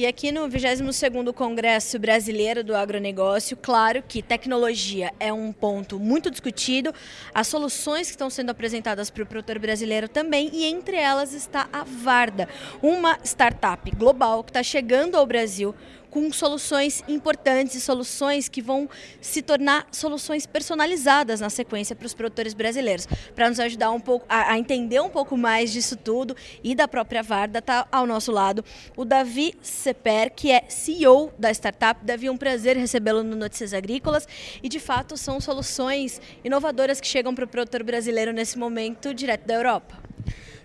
E aqui no 22º Congresso Brasileiro do Agronegócio, claro que tecnologia é um ponto muito discutido, as soluções que estão sendo apresentadas para o produtor brasileiro também, e entre elas está a Varda, uma startup global que está chegando ao Brasil com soluções importantes e soluções que vão se tornar soluções personalizadas na sequência para os produtores brasileiros. Para nos ajudar um pouco a, a, entender um pouco mais disso tudo e da própria Varda, está ao nosso lado o Davi Seper, que é CEO da startup. Davi, um prazer recebê-lo no Notícias Agrícolas e de fato são soluções inovadoras que chegam para o produtor brasileiro nesse momento direto da Europa.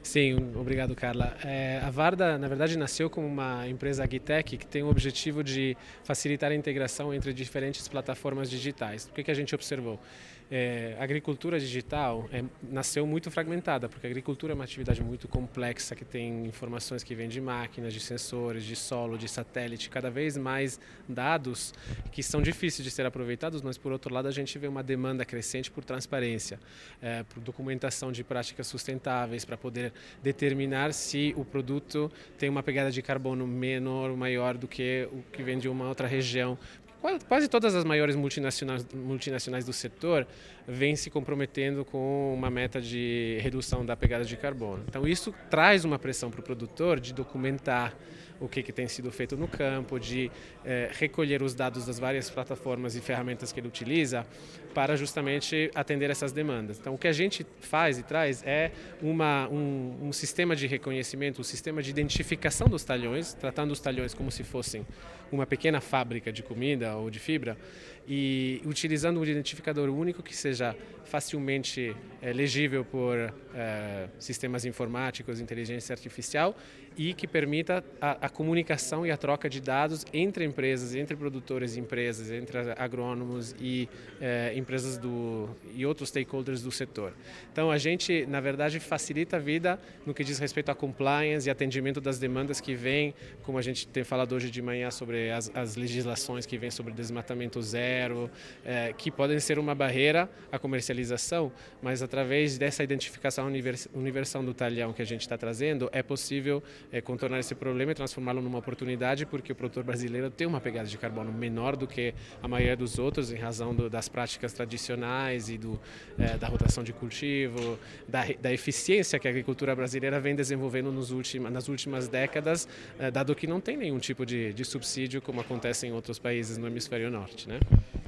Sim, obrigado, Carla. É, a Varda, na verdade, nasceu como uma empresa agtech que tem o objetivo de facilitar a integração entre diferentes plataformas digitais. O que, que a gente observou? É, a agricultura digital é, nasceu muito fragmentada, porque a agricultura é uma atividade muito complexa, que tem informações que vêm de máquinas, de sensores, de solo, de satélite, cada vez mais dados que são difíceis de ser aproveitados, mas por outro lado a gente vê uma demanda crescente por transparência, é, por documentação de práticas sustentáveis, para poder determinar se o produto tem uma pegada de carbono menor ou maior do que o que vem de uma outra região, quase todas as maiores multinacionais, multinacionais do setor vêm se comprometendo com uma meta de redução da pegada de carbono. Então, isso traz uma pressão para o produtor de documentar o que, que tem sido feito no campo, de eh, recolher os dados das várias plataformas e ferramentas que ele utiliza para justamente atender essas demandas. Então, o que a gente faz e traz é uma, um, um sistema de reconhecimento, um sistema de identificação dos talhões, tratando os talhões como se fossem uma pequena fábrica de comida ou de fibra, e utilizando um identificador único que seja facilmente é, legível por é, sistemas informáticos, inteligência artificial e que permita a, a, comunicação e a troca de dados entre empresas, entre produtores e empresas, entre agrônomos e é, empresas do e outros stakeholders do setor. Então a gente, na verdade, facilita a vida no que diz respeito à compliance e atendimento das demandas que vêm, como a gente tem falado hoje de manhã sobre as, as legislações que vêm sobre desmatamento zero, é, que podem ser uma barreira à comercialização, mas através dessa identificação universal do talhão que a gente está trazendo, é possível é, contornar esse problema e transformá-lo numa oportunidade, porque o produtor brasileiro tem uma pegada de carbono menor do que a maioria dos outros, em razão do, das práticas tradicionais e do, é, da rotação de cultivo, da, da, eficiência que a agricultura brasileira vem desenvolvendo nos últimos, nas últimas décadas, é, dado que não tem nenhum tipo de, de subsídio como acontece em outros países no hemisfério norte. Né?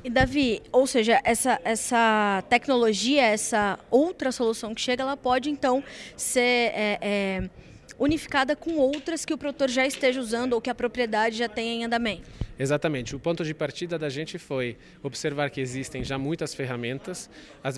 E Davi, ou seja, essa, essa tecnologia, essa outra solução que chega, ela pode então ser é, é, unificada com outras que o produtor já esteja usando ou que a propriedade já tenha em andamento. Exatamente. O ponto de partida da gente foi observar que existem já muitas ferramentas.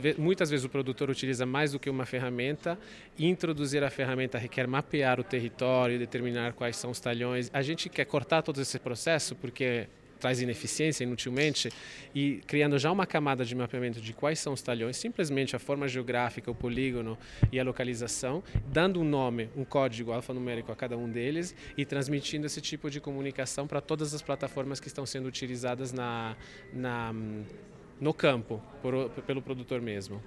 Vezes, muitas vezes o produtor utiliza mais do que uma ferramenta. Introduzir a ferramenta requer mapear o território, determinar quais são os talhões. A gente quer cortar todo esse processo porque traz ineficiência inutilmente e criando já uma camada de mapeamento de quais são os talhões, simplesmente a forma geográfica, o polígono e a localização, dando um nome, um código alfanumérico a cada um deles e transmitindo esse tipo de comunicação para todas as plataformas que estão sendo utilizadas na, na no campo por, pelo produtor mesmo.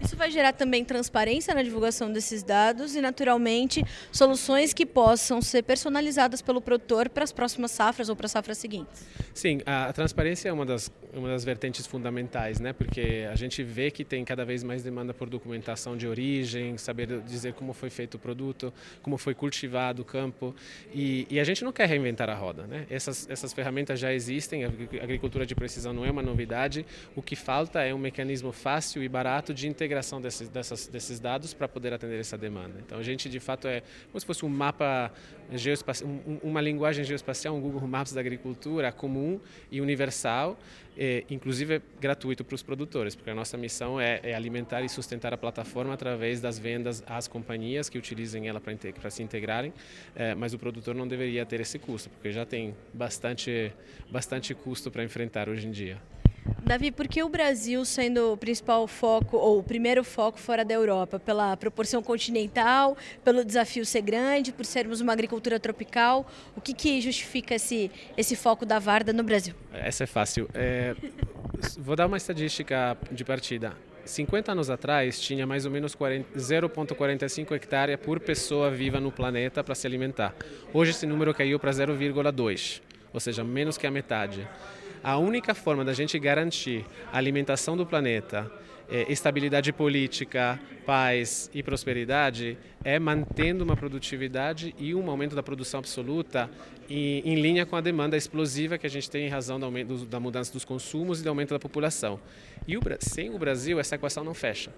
Isso vai gerar também transparência na divulgação desses dados e, naturalmente, soluções que possam ser personalizadas pelo produtor para as próximas safras ou para as safras seguintes. Sim, a, transparência é uma das, uma das vertentes fundamentais, né? porque a gente vê que tem cada vez mais demanda por documentação de origem, saber dizer como foi feito o produto, como foi cultivado o campo. E, e a gente não quer reinventar a roda. Né? Essas, essas ferramentas já existem, a agricultura de precisão não é uma novidade. O que falta é um mecanismo fácil e barato de integração desses, dessas, desses dados para poder atender essa demanda. Então a gente de fato é como se fosse um mapa geoespacial, uma linguagem geoespacial, um Google Maps da agricultura comum e universal, é, inclusive gratuito para os produtores, porque a nossa missão é, é, alimentar e sustentar a plataforma através das vendas às companhias que utilizem ela para se integrarem, é, mas o produtor não deveria ter esse custo, porque já tem bastante, bastante custo para enfrentar hoje em dia. Davi, por que o Brasil sendo o principal foco, ou o primeiro foco fora da Europa? Pela proporção continental, pelo desafio ser grande, por sermos uma agricultura tropical? O que, que justifica esse, esse foco da Varda no Brasil? Essa é fácil. É, vou dar uma estatística de partida. 50 anos atrás tinha mais ou menos 0,45 hectare por pessoa viva no planeta para se alimentar. Hoje esse número caiu para 0,2, ou seja, menos que a metade. A única forma da gente garantir a alimentação do planeta é, estabilidade política, paz e prosperidade é mantendo uma produtividade e um aumento da produção absoluta em, em linha com a demanda explosiva que a gente tem em razão do aumento, da mudança dos consumos e do aumento da população. E o, sem o Brasil, essa equação não fecha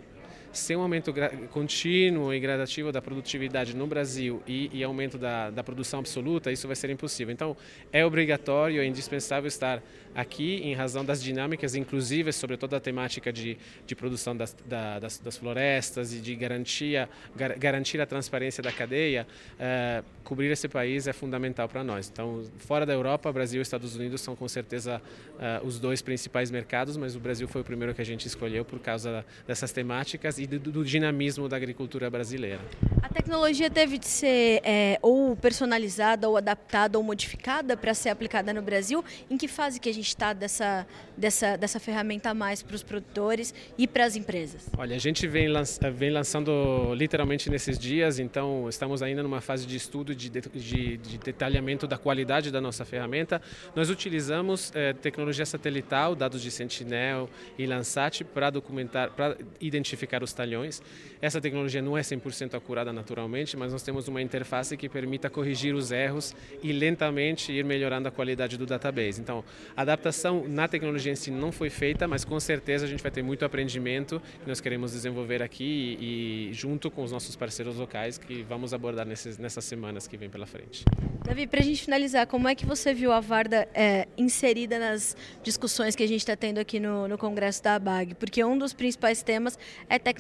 sem um aumento contínuo e gradativo da produtividade no Brasil e, e aumento da, da, produção absoluta, isso vai ser impossível. Então, é obrigatório, é indispensável estar aqui em razão das dinâmicas inclusivas sobre toda a temática de, de produção das, da, das, das, florestas e de garantia, gar, garantir a transparência da cadeia. Uh, cobrir esse país é fundamental para nós. Então, fora da Europa, Brasil e Estados Unidos são com certeza uh, os dois principais mercados, mas o Brasil foi o primeiro que a gente escolheu por causa dessas temáticas e do, do dinamismo da agricultura brasileira. A tecnologia teve de ser é, ou personalizada, ou adaptada, ou modificada para ser aplicada no Brasil. Em que fase que a gente está dessa, dessa, dessa ferramenta a mais para os produtores e para as empresas? Olha, a gente vem, lança, vem lançando literalmente nesses dias, então estamos ainda numa fase de estudo de, de, de detalhamento da qualidade da nossa ferramenta. Nós utilizamos é, tecnologia satelital, dados de Sentinel e Landsat para documentar, para identificar os talhões. Essa tecnologia não é 100% acurada naturalmente, mas nós temos uma interface que permita corrigir os erros e lentamente ir melhorando a qualidade do database. Então, a adaptação na tecnologia em si não foi feita, mas com certeza a gente vai ter muito aprendimento que nós queremos desenvolver aqui e, e junto com os nossos parceiros locais que vamos abordar nesses, nessas semanas que vem pela frente. Davi, para a gente finalizar, como é que você viu a Varda é, inserida nas discussões que a gente está tendo aqui no, no Congresso da ABAG? Porque um dos principais temas é tecnologia,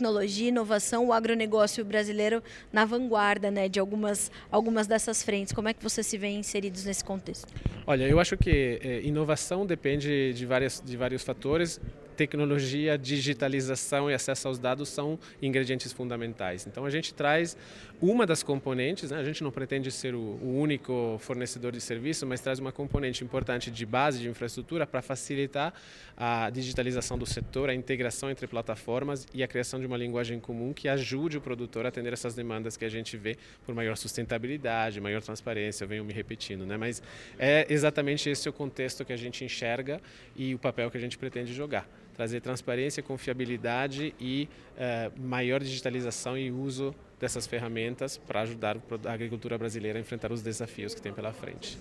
inovação, o agronegócio brasileiro na vanguarda né, de algumas, algumas dessas frentes. Como é que você se vê inseridos nesse contexto? Olha, eu acho que é, inovação depende de, várias, de vários fatores tecnologia, digitalização e acesso aos dados são ingredientes fundamentais. Então a gente traz uma das componentes, né? a gente não pretende ser o, único fornecedor de serviço, mas traz uma componente importante de base de infraestrutura para facilitar a digitalização do setor, a integração entre plataformas e a criação de uma linguagem comum que ajude o produtor a atender essas demandas que a gente vê por maior sustentabilidade, maior transparência, eu venho me repetindo, né? mas é exatamente esse o contexto que a gente enxerga e o papel que a gente pretende jogar trazer transparência, confiabilidade e uh, maior digitalização e uso dessas ferramentas para ajudar a agricultura brasileira a enfrentar os desafios que tem pela frente.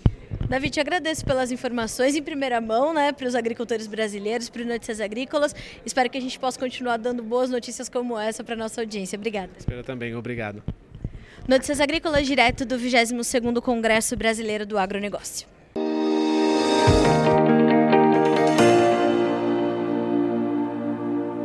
David, te agradeço pelas informações em primeira mão, né, para os agricultores brasileiros, para Notícias Agrícolas. Espero que a gente possa continuar dando boas notícias como essa para a nossa audiência. Obrigada. Espero também, obrigado. Notícias Agrícolas, direto do 22º Congresso Brasileiro do Agronegócio.